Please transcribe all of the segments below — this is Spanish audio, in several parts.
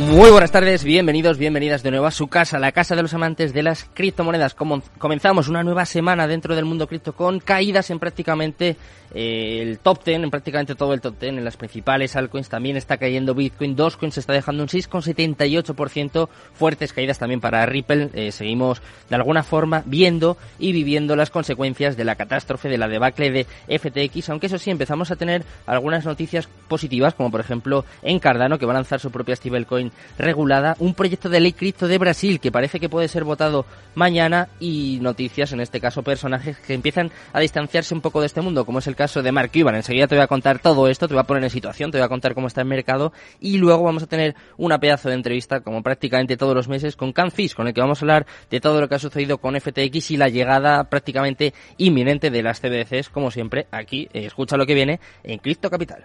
Muy buenas tardes, bienvenidos, bienvenidas de nuevo a su casa, la casa de los amantes de las criptomonedas. Comenzamos una nueva semana dentro del mundo cripto con caídas en prácticamente eh, el top 10, en prácticamente todo el top 10, en las principales altcoins también está cayendo Bitcoin, Dogecoin se está dejando un 6,78%, fuertes caídas también para Ripple. Eh, seguimos de alguna forma viendo y viviendo las consecuencias de la catástrofe, de la debacle de FTX, aunque eso sí, empezamos a tener algunas noticias positivas, como por ejemplo en Cardano, que va a lanzar su propia stablecoin regulada, un proyecto de ley cripto de Brasil que parece que puede ser votado mañana y noticias, en este caso personajes que empiezan a distanciarse un poco de este mundo, como es el caso de Mark Cuban. Enseguida te voy a contar todo esto, te voy a poner en situación, te voy a contar cómo está el mercado y luego vamos a tener una pedazo de entrevista, como prácticamente todos los meses, con Can con el que vamos a hablar de todo lo que ha sucedido con FTX y la llegada prácticamente inminente de las CBDCs, como siempre, aquí, eh, escucha lo que viene en Cripto Capital.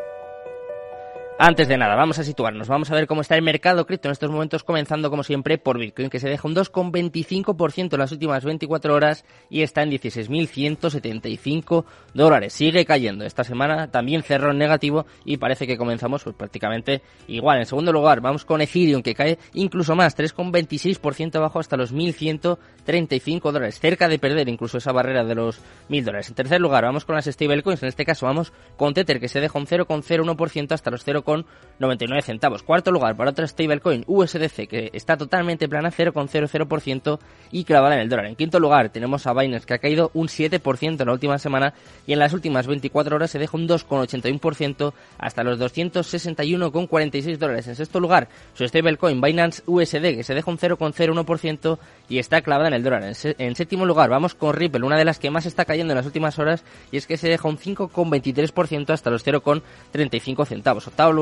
Antes de nada, vamos a situarnos, vamos a ver cómo está el mercado cripto en estos momentos, comenzando como siempre por Bitcoin, que se deja un 2,25% en las últimas 24 horas y está en 16.175 dólares. Sigue cayendo. Esta semana también cerró en negativo y parece que comenzamos pues, prácticamente igual. En segundo lugar, vamos con Ethereum, que cae incluso más, 3,26% abajo hasta los 1.135 dólares, cerca de perder incluso esa barrera de los 1.000 dólares. En tercer lugar, vamos con las stablecoins, en este caso vamos con Tether, que se deja un 0,01% hasta los 0, 99 centavos. Cuarto lugar para otra stablecoin USDC que está totalmente plana 0,00% y clavada en el dólar. En quinto lugar tenemos a Binance que ha caído un 7% en la última semana y en las últimas 24 horas se deja un 2,81% hasta los 261,46 dólares. En sexto lugar su stablecoin Binance USD que se deja un 0,01% y está clavada en el dólar. En, séptimo lugar vamos con Ripple, una de las que más está cayendo en las últimas horas y es que se deja un 5,23% hasta los 0,35 centavos. Octavo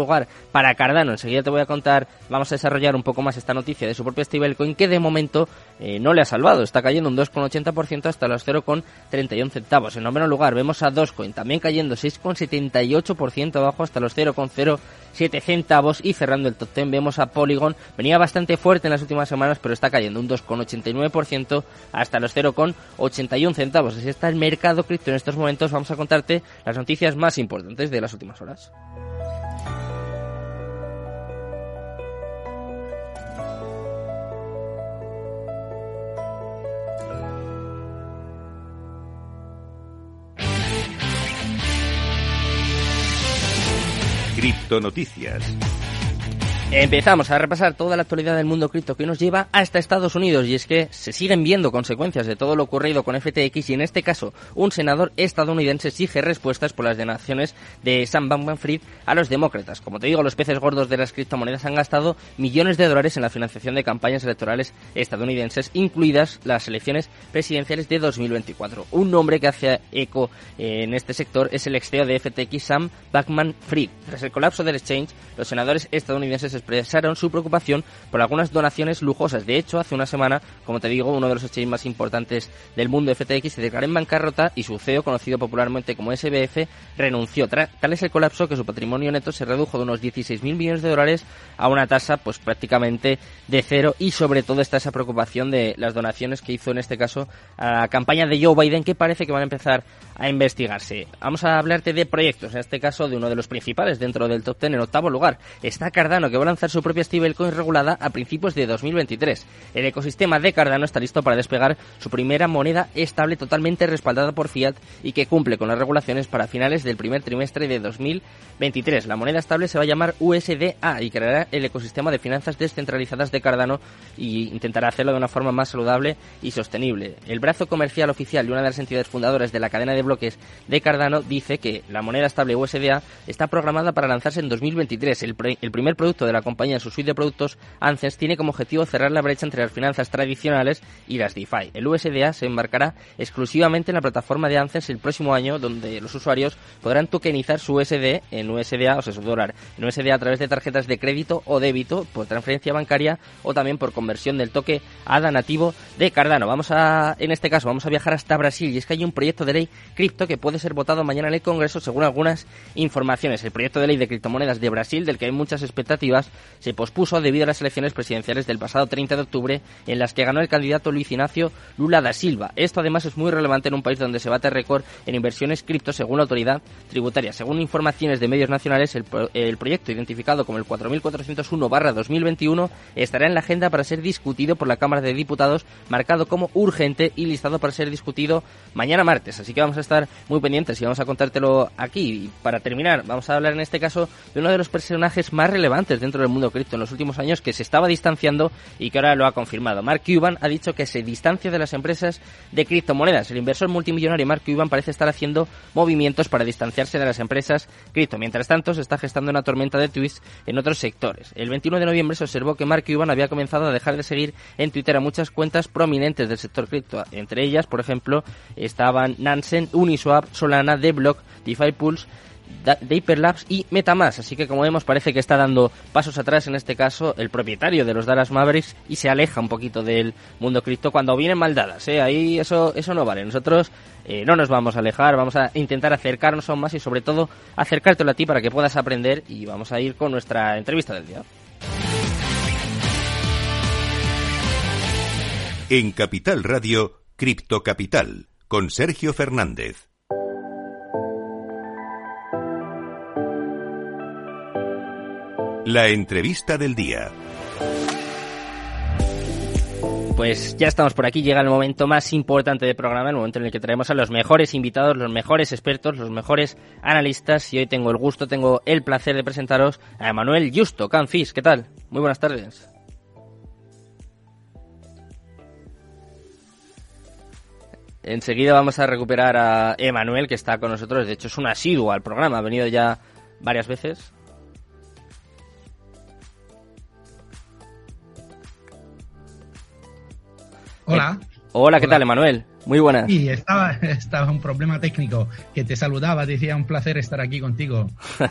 para Cardano. Enseguida te voy a contar, vamos a desarrollar un poco más esta noticia de su propia stablecoin que de momento eh, no le ha salvado. Está cayendo un 2,80% hasta los 0,31 centavos. En noveno lugar vemos a Dogecoin también cayendo 6,78% abajo hasta los 0,07 centavos y cerrando el top 10 vemos a Polygon. Venía bastante fuerte en las últimas semanas pero está cayendo un 2,89% hasta los 0,81 centavos. Así está el mercado cripto en estos momentos. Vamos a contarte las noticias más importantes de las últimas horas. Cripto Noticias. Empezamos a repasar toda la actualidad del mundo cripto que nos lleva hasta Estados Unidos y es que se siguen viendo consecuencias de todo lo ocurrido con FTX y en este caso un senador estadounidense exige respuestas por las donaciones de Sam Bankman-Fried a los demócratas. Como te digo, los peces gordos de las criptomonedas han gastado millones de dólares en la financiación de campañas electorales estadounidenses, incluidas las elecciones presidenciales de 2024. Un nombre que hace eco en este sector es el ex CEO de FTX Sam Bankman-Fried. Tras el colapso del exchange, los senadores estadounidenses expresaron su preocupación por algunas donaciones lujosas. De hecho, hace una semana, como te digo, uno de los exchanges más importantes del mundo, FTX, se declaró en bancarrota y su CEO, conocido popularmente como SBF, renunció. Tal es el colapso que su patrimonio neto se redujo de unos 16.000 millones de dólares a una tasa pues prácticamente de cero y sobre todo está esa preocupación de las donaciones que hizo en este caso a la campaña de Joe Biden que parece que van a empezar a investigarse. Vamos a hablarte de proyectos, en este caso de uno de los principales dentro del top 10 en octavo lugar. Está Cardano que va lanzar su propia stablecoin regulada a principios de 2023. El ecosistema de Cardano está listo para despegar su primera moneda estable totalmente respaldada por Fiat y que cumple con las regulaciones para finales del primer trimestre de 2023. La moneda estable se va a llamar USDA y creará el ecosistema de finanzas descentralizadas de Cardano y intentará hacerlo de una forma más saludable y sostenible. El brazo comercial oficial y una de las entidades fundadoras de la cadena de bloques de Cardano dice que la moneda estable USDA está programada para lanzarse en 2023. El, el primer producto de la la compañía en su suite de productos, ANCES tiene como objetivo cerrar la brecha entre las finanzas tradicionales y las DeFi. El USDA se embarcará exclusivamente en la plataforma de ANCES el próximo año, donde los usuarios podrán tokenizar su USD en USDA, o sea, su dólar, en USDA a través de tarjetas de crédito o débito por transferencia bancaria o también por conversión del toque ADA nativo de Cardano. Vamos a, en este caso, vamos a viajar hasta Brasil y es que hay un proyecto de ley cripto que puede ser votado mañana en el Congreso según algunas informaciones. El proyecto de ley de criptomonedas de Brasil, del que hay muchas expectativas, se pospuso debido a las elecciones presidenciales del pasado 30 de octubre en las que ganó el candidato Luis Ignacio Lula da Silva. Esto además es muy relevante en un país donde se bate récord en inversiones cripto según la autoridad tributaria. Según informaciones de medios nacionales, el, el proyecto identificado como el 4401-2021 estará en la agenda para ser discutido por la Cámara de Diputados, marcado como urgente y listado para ser discutido mañana martes. Así que vamos a estar muy pendientes y vamos a contártelo aquí. Y para terminar, vamos a hablar en este caso de uno de los personajes más relevantes dentro del mundo cripto en los últimos años que se estaba distanciando y que ahora lo ha confirmado. Mark Cuban ha dicho que se distancia de las empresas de criptomonedas. El inversor multimillonario Mark Cuban parece estar haciendo movimientos para distanciarse de las empresas cripto. Mientras tanto, se está gestando una tormenta de tweets en otros sectores. El 21 de noviembre se observó que Mark Cuban había comenzado a dejar de seguir en Twitter a muchas cuentas prominentes del sector cripto. Entre ellas, por ejemplo, estaban Nansen, Uniswap, Solana, Deblock, DeFi Pulse, de Hyperlapse y Metamask. Así que como vemos parece que está dando pasos atrás en este caso el propietario de los Dallas Mavericks y se aleja un poquito del mundo cripto cuando vienen mal dadas. ¿eh? Ahí eso, eso no vale. Nosotros eh, no nos vamos a alejar, vamos a intentar acercarnos aún más y sobre todo acercártelo a ti para que puedas aprender y vamos a ir con nuestra entrevista del día. En Capital Radio, Cripto Capital, con Sergio Fernández. La entrevista del día. Pues ya estamos por aquí, llega el momento más importante del programa, el momento en el que traemos a los mejores invitados, los mejores expertos, los mejores analistas y hoy tengo el gusto, tengo el placer de presentaros a Emanuel Justo, Canfis, ¿qué tal? Muy buenas tardes. Enseguida vamos a recuperar a Emanuel, que está con nosotros. De hecho, es un asiduo al programa. Ha venido ya varias veces. Hola. Eh, hola, ¿qué tal, Emanuel? Muy buenas. Estaba, estaba un problema técnico que te saludaba, decía un placer estar aquí contigo.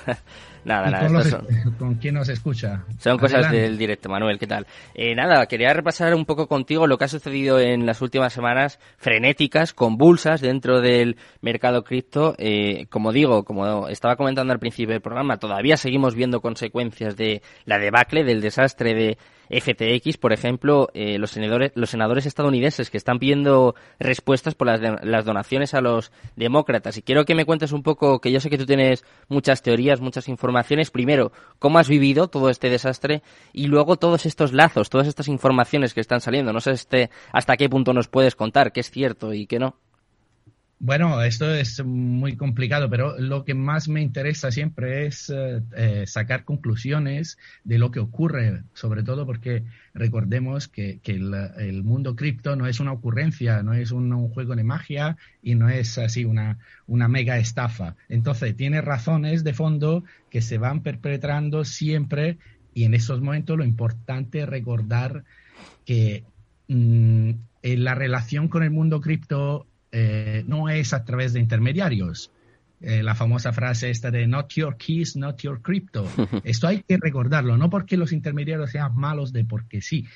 nada, nada. Con, son, con quien nos escucha. Son cosas del directo, Manuel, ¿qué tal? Eh, nada, quería repasar un poco contigo lo que ha sucedido en las últimas semanas frenéticas, convulsas dentro del mercado cripto. Eh, como digo, como estaba comentando al principio del programa, todavía seguimos viendo consecuencias de la debacle, del desastre de FTX, por ejemplo, eh, los, senadores, los senadores estadounidenses que están pidiendo respuestas por las, las, donaciones a los demócratas. Y quiero que me cuentes un poco, que yo sé que tú tienes muchas teorías, muchas informaciones. Primero, cómo has vivido todo este desastre y luego todos estos lazos, todas estas informaciones que están saliendo. No sé este, hasta qué punto nos puedes contar qué es cierto y qué no. Bueno, esto es muy complicado, pero lo que más me interesa siempre es eh, eh, sacar conclusiones de lo que ocurre, sobre todo porque recordemos que, que el, mundo cripto no es una ocurrencia, no es un, juego de magia y no es así una, una mega estafa. Entonces, tiene razones de fondo que se van perpetrando siempre y en esos momentos lo importante es recordar que mmm, la relación con el mundo cripto eh, no es a través de intermediarios. Eh, la famosa frase esta de not your keys, not your crypto. Esto hay que recordarlo, no porque los intermediarios sean malos de porque sí,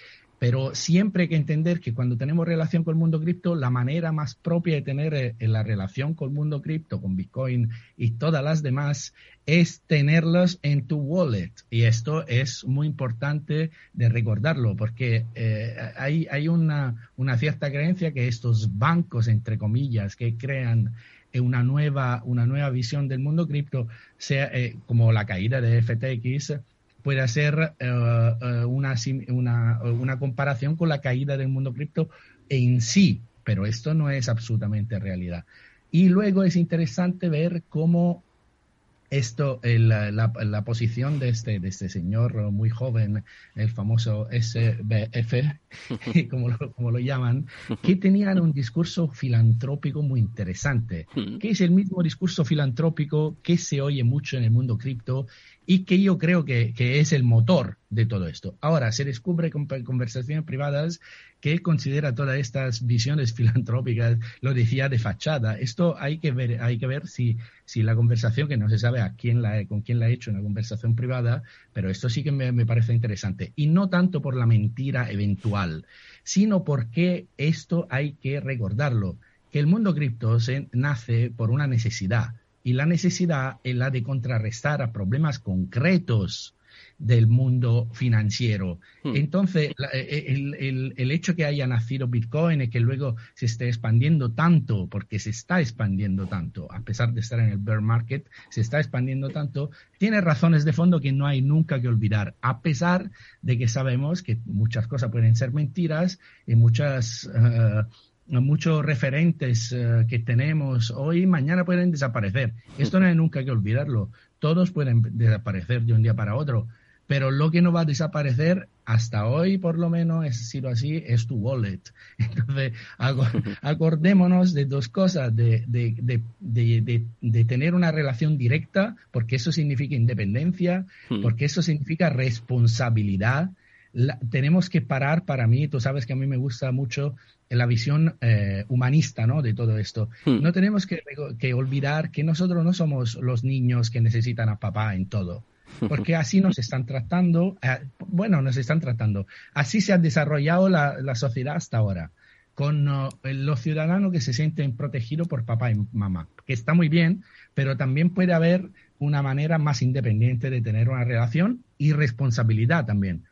pero siempre hay que entender que cuando tenemos relación con el mundo cripto, la manera más propia de tener eh, la relación con el mundo cripto, con Bitcoin y todas las demás, es tenerlos en tu wallet. Y esto es muy importante de recordarlo, porque eh, hay, hay una, una cierta creencia que estos bancos, entre comillas, que crean una nueva, una nueva visión del mundo cripto, sea eh, como la caída de FTX, puede hacer uh, una, una, una, comparación con la caída del mundo cripto en sí, pero esto no es absolutamente realidad. Y luego es interesante ver cómo esto, el, la, la, posición de este, de este señor muy joven, el famoso SBF, como lo, como lo llaman, que tenían un discurso filantrópico muy interesante, que es el mismo discurso filantrópico que se oye mucho en el mundo cripto y que yo creo que, que, es el motor de todo esto. Ahora, se descubre con conversaciones privadas que él considera todas estas visiones filantrópicas, lo decía de fachada. Esto hay que ver, hay que ver si, si la conversación, que no se sabe a quién la, con quién la ha hecho una conversación privada, pero esto sí que me, me parece interesante. Y no tanto por la mentira eventual, sino porque esto hay que recordarlo, que el mundo cripto se nace por una necesidad y la necesidad es la de contrarrestar a problemas concretos del mundo financiero. Hmm. Entonces, e, e, el, el, hecho que haya nacido Bitcoin y que luego se esté expandiendo tanto, porque se está expandiendo tanto, a pesar de estar en el bear market, se está expandiendo tanto, tiene razones de fondo que no hay nunca que olvidar, a pesar de que sabemos que muchas cosas pueden ser mentiras y muchas... Eh, muchos referentes eh, que tenemos hoy, mañana pueden desaparecer. Esto no hay nunca que olvidarlo. Todos pueden desaparecer de un día para otro. Pero lo que no va a desaparecer hasta hoy, por lo menos, ha sido así, es tu wallet. Entonces, acordémonos de dos cosas, de, de, de, de, tener una relación directa, porque eso significa independencia, hmm. porque eso significa responsabilidad. tenemos que parar, para mí, tú sabes que a mí me gusta mucho la visión eh, humanista ¿no? de todo esto. Hmm. No tenemos que, que, olvidar que nosotros no somos los niños que necesitan a papá en todo, porque así nos están tratando, eh, bueno, nos están tratando, así se ha desarrollado la, la sociedad hasta ahora, con uh, los ciudadanos que se sienten protegidos por papá y mamá, que está muy bien, pero también puede haber una manera más independiente de tener una relación y responsabilidad también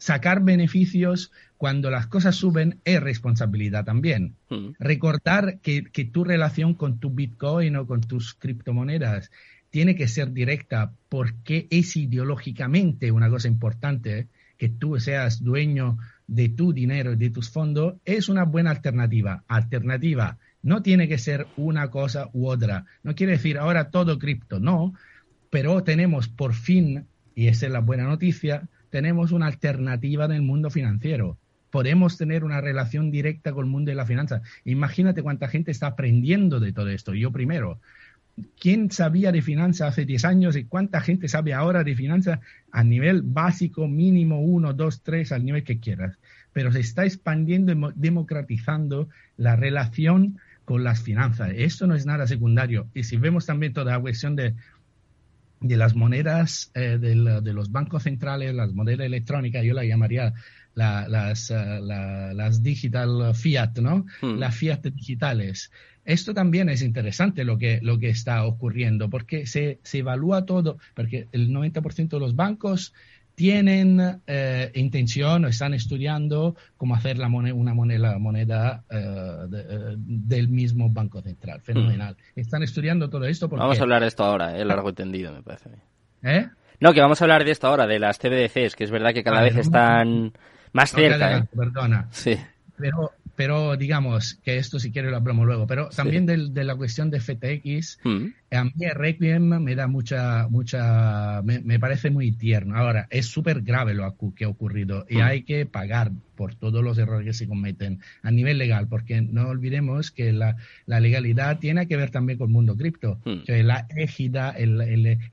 sacar beneficios cuando las cosas suben es responsabilidad también. Mm. Recordar que, tu relación con tu Bitcoin o con tus criptomonedas tiene que ser directa porque es ideológicamente una cosa importante que tú seas dueño de tu dinero y de tus fondos, es una buena alternativa. Alternativa no tiene que ser una cosa u otra. No quiere decir ahora todo cripto, no, pero tenemos por fin, y esa es la buena noticia, tenemos una alternativa del mundo financiero. Podemos tener una relación directa con el mundo de la finanza. Imagínate cuánta gente está aprendiendo de todo esto. Yo primero, ¿quién sabía de finanzas hace 10 años y cuánta gente sabe ahora de finanzas a nivel básico, mínimo, 1, 2, 3, al nivel que quieras? Pero se está expandiendo y democratizando la relación con las finanzas. Esto no es nada secundario. Y si vemos también toda la cuestión de de las monedas eh, de, los bancos centrales, las monedas electrónicas, yo la llamaría las, eh, las digital fiat, ¿no? Hmm. Las fiat digitales. Esto también es interesante lo que, lo que está ocurriendo, porque se, se evalúa todo, porque el 90% de los bancos tienen eh, intención o están estudiando cómo hacer la moneda, una moneda, moneda eh, eh, del mismo Banco Central. Fenomenal. Mm. Están estudiando todo esto. Porque... Vamos a hablar de esto ahora, el largo entendido, me parece. ¿Eh? No, que vamos a hablar de esto ahora, de las CBDCs, que es verdad que cada vez están más cerca. Perdona. Sí. Pero pero digamos que esto si quieres lo hablamos luego, pero también de, la cuestión de FTX, mm. a mí Requiem me da mucha, mucha, me, parece muy tierno. Ahora, es súper grave lo que ha ocurrido y mm. hay que pagar por todos los errores que se cometen a nivel legal, porque no olvidemos que la, legalidad tiene que ver también con el mundo cripto, mm. que la égida, el,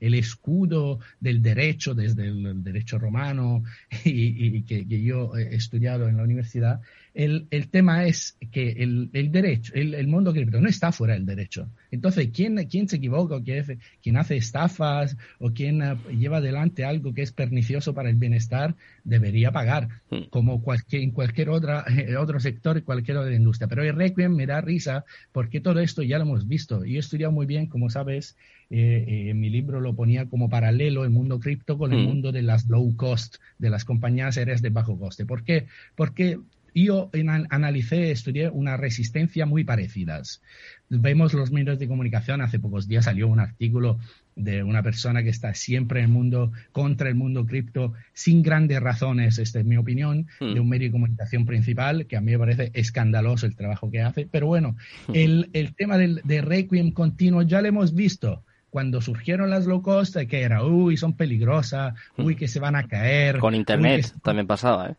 el, escudo del derecho, desde el, derecho romano y, que, que yo he estudiado en la universidad, el, el tema es que el, el derecho, el, el, mundo cripto no está fuera del derecho. Entonces, ¿quién, quién se equivoca o quién, hace estafas o quién eh, lleva adelante algo que es pernicioso para el bienestar debería pagar, hmm. como cualquier, en cualquier otra, eh, otro sector, cualquier otra industria. Pero el Requiem me da risa porque todo esto ya lo hemos visto. Y he estudiado muy bien, como sabes, eh, en mi libro lo ponía como paralelo el mundo cripto con el hmm. mundo de las low cost, de las compañías aéreas de bajo coste. ¿Por qué? Porque yo analicé, estudié una resistencia muy parecidas. Vemos los medios de comunicación, hace pocos días salió un artículo de una persona que está siempre en el mundo, contra el mundo cripto, sin grandes razones, esta es mi opinión, hmm. de un medio de comunicación principal, que a mí me parece escandaloso el trabajo que hace. Pero bueno, hmm. el, el, tema del, de Requiem continuo ya lo hemos visto cuando surgieron las low cost, que era, uy, son peligrosas, uy, hmm. que se van a caer. Con internet también pasaba, ¿eh?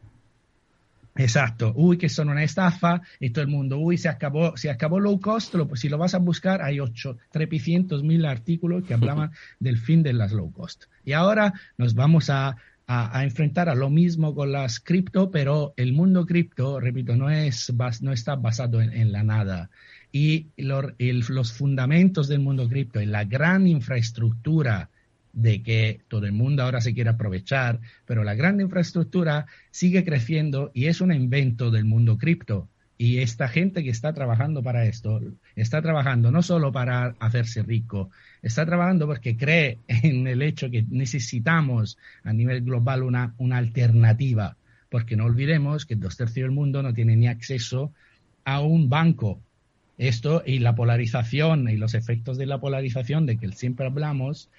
Exacto, uy, que son una estafa y todo el mundo, uy, se acabó, se acabó low cost, si lo vas a buscar hay ocho, trepicientos mil artículos que hablaban del fin de las low cost. Y ahora nos vamos a, a, enfrentar a lo mismo con las cripto, pero el mundo cripto, repito, no, es, no está basado en, la nada. Y los fundamentos del mundo cripto y la gran infraestructura de que todo el mundo ahora se quiere aprovechar, pero la gran infraestructura sigue creciendo y es un invento del mundo cripto. Y esta gente que está trabajando para esto, está trabajando no solo para hacerse rico, está trabajando porque cree en el hecho que necesitamos a nivel global una, una alternativa, porque no olvidemos que dos tercios del mundo no tiene ni acceso a un banco. Esto y la polarización y los efectos de la polarización de que siempre hablamos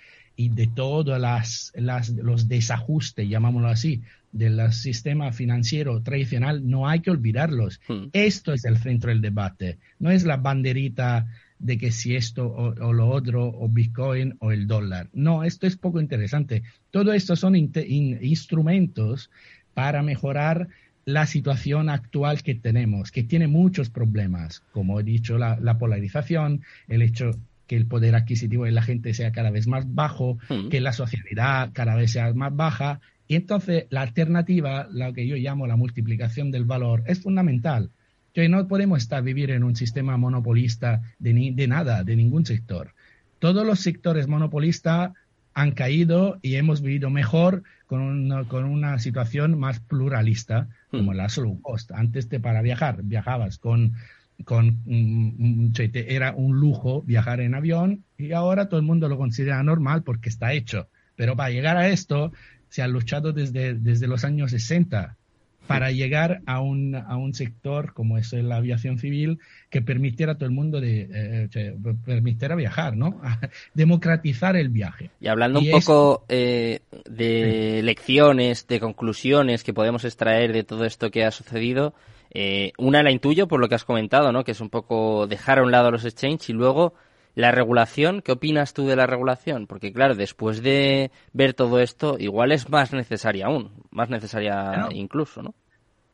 y de todos las, los desajustes, llamámoslo así, del sistema financiero tradicional, no hay que olvidarlos. Hmm. Esto es el centro del debate, no es la banderita de que si esto o, lo otro, o Bitcoin o el dólar. No, esto es poco interesante. Todo esto son instrumentos para mejorar la situación actual que tenemos, que tiene muchos problemas, como he dicho, la, la polarización, el hecho que el poder adquisitivo de la gente sea cada vez más bajo, mm. que la sociedad cada vez sea más baja. Y entonces la alternativa, lo que yo llamo la multiplicación del valor, es fundamental. Que no podemos estar vivir en un sistema monopolista de, de nada, de ningún sector. Todos los sectores monopolistas han caído y hemos vivido mejor con una, con una situación más pluralista, mm. como la slow cost. Antes de para viajar, viajabas con con era un lujo viajar en avión y ahora todo el mundo lo considera normal porque está hecho. Pero para llegar a esto se ha luchado desde, desde los años 60 para llegar a un, a un sector como es la aviación civil que permitiera a todo el mundo de eh, permitiera viajar, ¿no? democratizar el viaje. Y hablando un poco eh, de lecciones, de conclusiones que podemos extraer de todo esto que ha sucedido, eh, una la intuyo por lo que has comentado, ¿no? Que es un poco dejar a un lado los exchanges y luego la regulación. ¿Qué opinas tú de la regulación? Porque claro, después de ver todo esto, igual es más necesaria aún, más necesaria incluso, ¿no?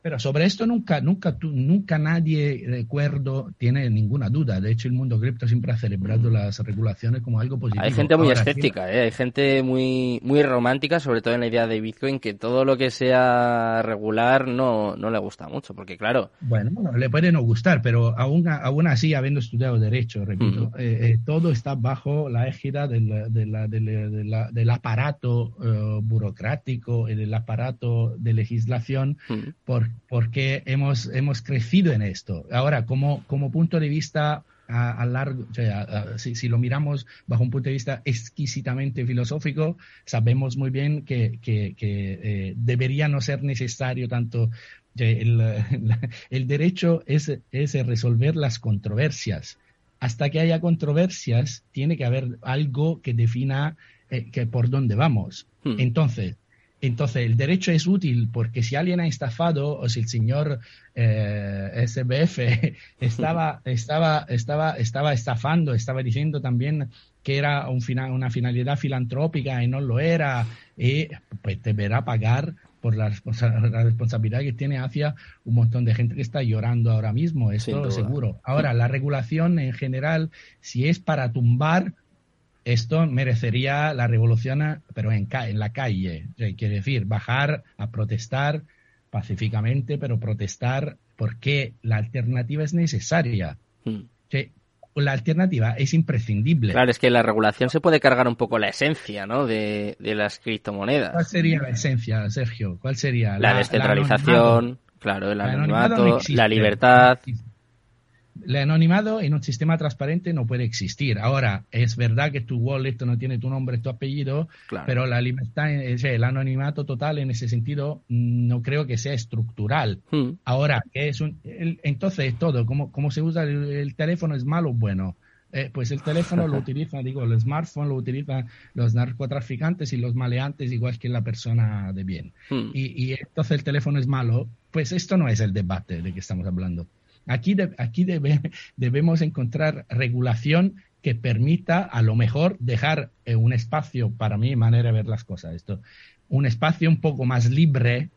Pero sobre esto nunca, nunca, nunca nadie, recuerdo, tiene ninguna duda. De hecho, el mundo cripto siempre ha celebrado mm. las regulaciones como algo positivo. Hay gente muy escéptica, ¿eh? hay gente muy, muy romántica, sobre todo en la idea de Bitcoin, que todo lo que sea regular no, no le gusta mucho, porque claro... Bueno, le puede no gustar, pero aún, aún así, habiendo estudiado Derecho, repito, eh, eh, todo está bajo la égida del, del aparato uh, burocrático, del aparato de legislación, por porque hemos, hemos crecido en esto. Ahora, como, como punto de vista a, largo, si, lo miramos bajo un punto de vista exquisitamente filosófico, sabemos muy bien que, que, eh, debería no ser necesario tanto. El, el, derecho es, es resolver las controversias. Hasta que haya controversias, tiene que haber algo que defina eh, que por dónde vamos. Hmm. Entonces, entonces, el derecho es útil porque si alguien ha estafado o si el señor eh, SBF estaba, estaba, estaba, estaba estafando, estaba diciendo también que era un una finalidad filantrópica y no lo era, y pues deberá pagar por la, responsabilidad que tiene hacia un montón de gente que está llorando ahora mismo, eso seguro. Ahora, la regulación en general, si es para tumbar esto merecería la revolución, pero en, en la calle. Quiere decir, bajar a protestar pacíficamente, pero protestar porque la alternativa es necesaria. Hmm. La alternativa es imprescindible. Claro, es que la regulación se puede cargar un poco la esencia ¿no? de, las criptomonedas. ¿Cuál sería la esencia, Sergio? ¿Cuál sería? La, descentralización, claro, el anonimato, la libertad. El anonimado en un sistema transparente no puede existir. Ahora, es verdad que tu wallet no tiene tu nombre, tu apellido, pero la libertad, el anonimato total en ese sentido no creo que sea estructural. Hmm. Ahora, ¿qué es un, entonces todo, ¿cómo, cómo se usa el, teléfono? ¿Es malo o bueno? Eh, pues el teléfono lo utiliza, digo, el smartphone lo utilizan los narcotraficantes y los maleantes igual que la persona de bien. Hmm. Y, y entonces el teléfono es malo, pues esto no es el debate de que estamos hablando. Aquí, aquí debemos encontrar regulación que permita a lo mejor dejar eh, un espacio, para mi manera de ver las cosas, esto, un espacio un poco más libre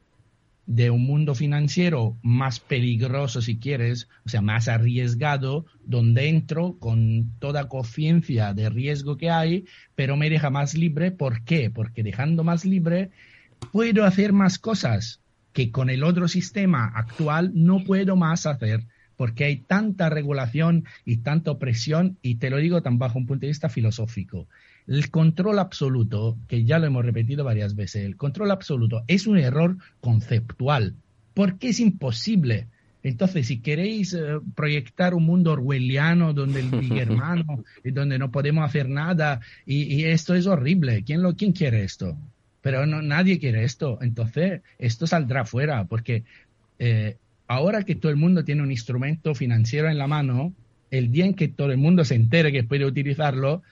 de un mundo financiero más peligroso, si quieres, o sea, más arriesgado, donde entro con toda conciencia de riesgo que hay, pero me deja más libre. ¿Por qué? Porque dejando más libre, puedo hacer más cosas que con el otro sistema actual no puedo más hacer porque hay tanta regulación y tanta opresión, y te lo digo tan bajo un punto de vista filosófico. El control absoluto, que ya lo hemos repetido varias veces, el control absoluto es un error conceptual, porque es imposible. Entonces, si queréis eh, proyectar un mundo orwelliano donde el hermano y donde no podemos hacer nada, y, esto es horrible, ¿quién, lo, quién quiere esto? Pero no, nadie quiere esto. Entonces, esto saldrá fuera, porque eh, ahora que todo el mundo tiene un instrumento financiero en la mano, el día en que todo el mundo se entere que puede utilizarlo,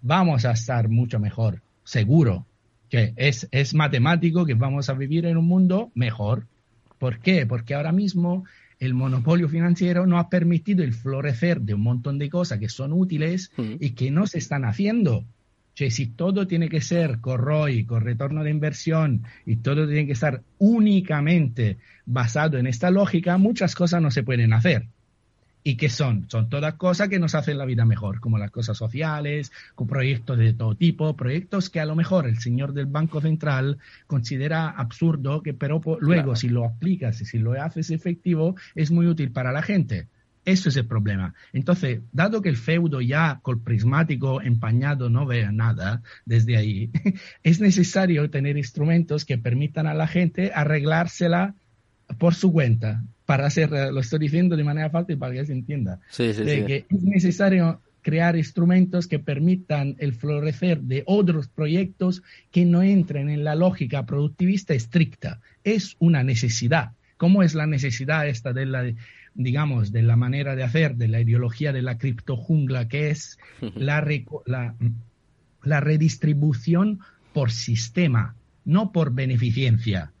vamos a estar mucho mejor, seguro. Que es, es matemático que vamos a vivir en un mundo mejor. ¿Por qué? Porque ahora mismo el monopolio financiero no ha permitido el florecer de un montón de cosas que son útiles mm. y que no se están haciendo. Cioè, si todo tiene que ser con ROI, con retorno de inversión y todo tiene que estar únicamente basado en esta lógica, muchas cosas no se pueden hacer. ¿Y qué son? Son todas cosas que nos hacen la vida mejor, como las cosas sociales, con proyectos de todo tipo, proyectos que a lo mejor el señor del Banco Central considera absurdo, que pero luego si lo aplicas y si lo haces efectivo, es muy útil para la gente. Eso es el problema. Entonces, dado que el feudo ya con prismático empañado no vea nada desde ahí, es necesario tener instrumentos que permitan a la gente arreglársela por su cuenta, para hacer, lo estoy diciendo de manera fácil para que se entienda, sí, sí, sí. que es necesario crear instrumentos que permitan el florecer de otros proyectos que no entren en la lógica productivista estricta. Es una necesidad. ¿Cómo es la necesidad esta de la, digamos, de la manera de hacer, de la ideología de la criptojungla, que es la, la, la redistribución por sistema, no por beneficencia?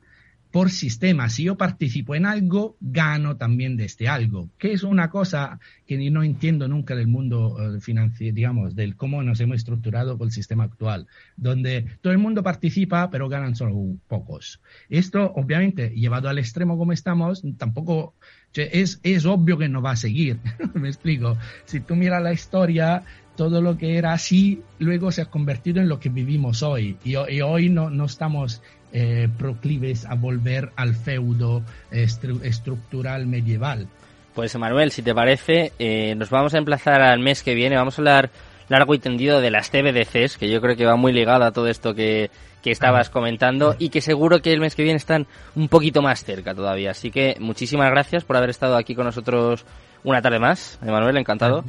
por sistema. Si yo participo en algo, gano también de este algo, que es una cosa que no entiendo nunca del mundo eh, financiero, digamos, del cómo nos hemos estructurado con el sistema actual, donde todo el mundo participa, pero ganan solo pocos. Esto, obviamente, llevado al extremo como estamos, tampoco es, es obvio que no va a seguir. Me explico. Si tú miras la historia, todo lo que era así luego se ha convertido en lo que vivimos hoy. Y, hoy no, no estamos eh, proclives a volver al feudo estructural medieval. Pues Manuel, si te parece, eh, nos vamos a emplazar al mes que viene. Vamos a hablar largo y tendido de las CBDCs, que yo creo que va muy ligado a todo esto que, que estabas comentando y que seguro que el mes que viene están un poquito más cerca todavía. Así que muchísimas gracias por haber estado aquí con nosotros una tarde más. Manuel, encantado.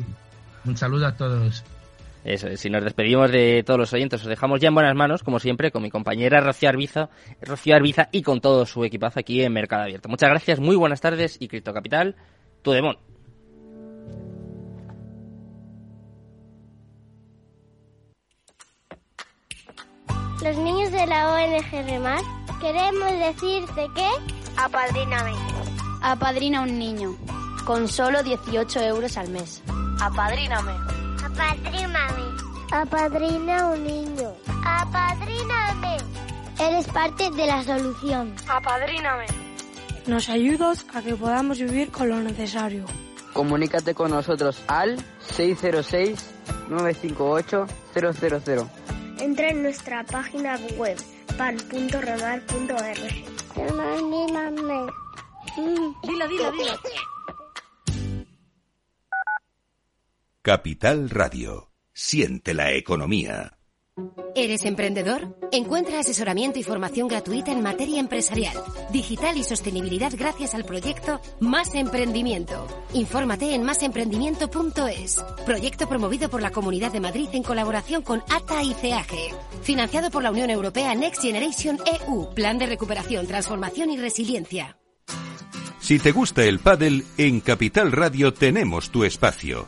Un saludo a todos. Eso, si nos despedimos de todos los oyentes, os dejamos ya en buenas manos, como siempre, con mi compañera Rocío Arbiza, Rocío Arbiza y con todo su equipazo aquí en Mercado Abierto. Muchas gracias, muy buenas tardes y Cripto Capital, tu demon. Los niños de la ONG Remar queremos decirte que apadríname. Apadrina un niño con solo 18 euros al mes. Apadríname. Apadríname. Apadrina un niño. Apadríname. Eres parte de la solución. Apadríname. Nos ayudas a que podamos vivir con lo necesario. Comunícate con nosotros al 606-958-000. Entra en nuestra página web pan.remar.org. Dilo, dilo, dilo. Capital Radio. Siente la economía. ¿Eres emprendedor? Encuentra asesoramiento y formación gratuita en materia empresarial, digital y sostenibilidad gracias al proyecto Más Emprendimiento. Infórmate en másemprendimiento.es. Proyecto promovido por la Comunidad de Madrid en colaboración con ATA y CAG. Financiado por la Unión Europea Next Generation EU. Plan de recuperación, transformación y resiliencia. Si te gusta el pádel, en Capital Radio tenemos tu espacio.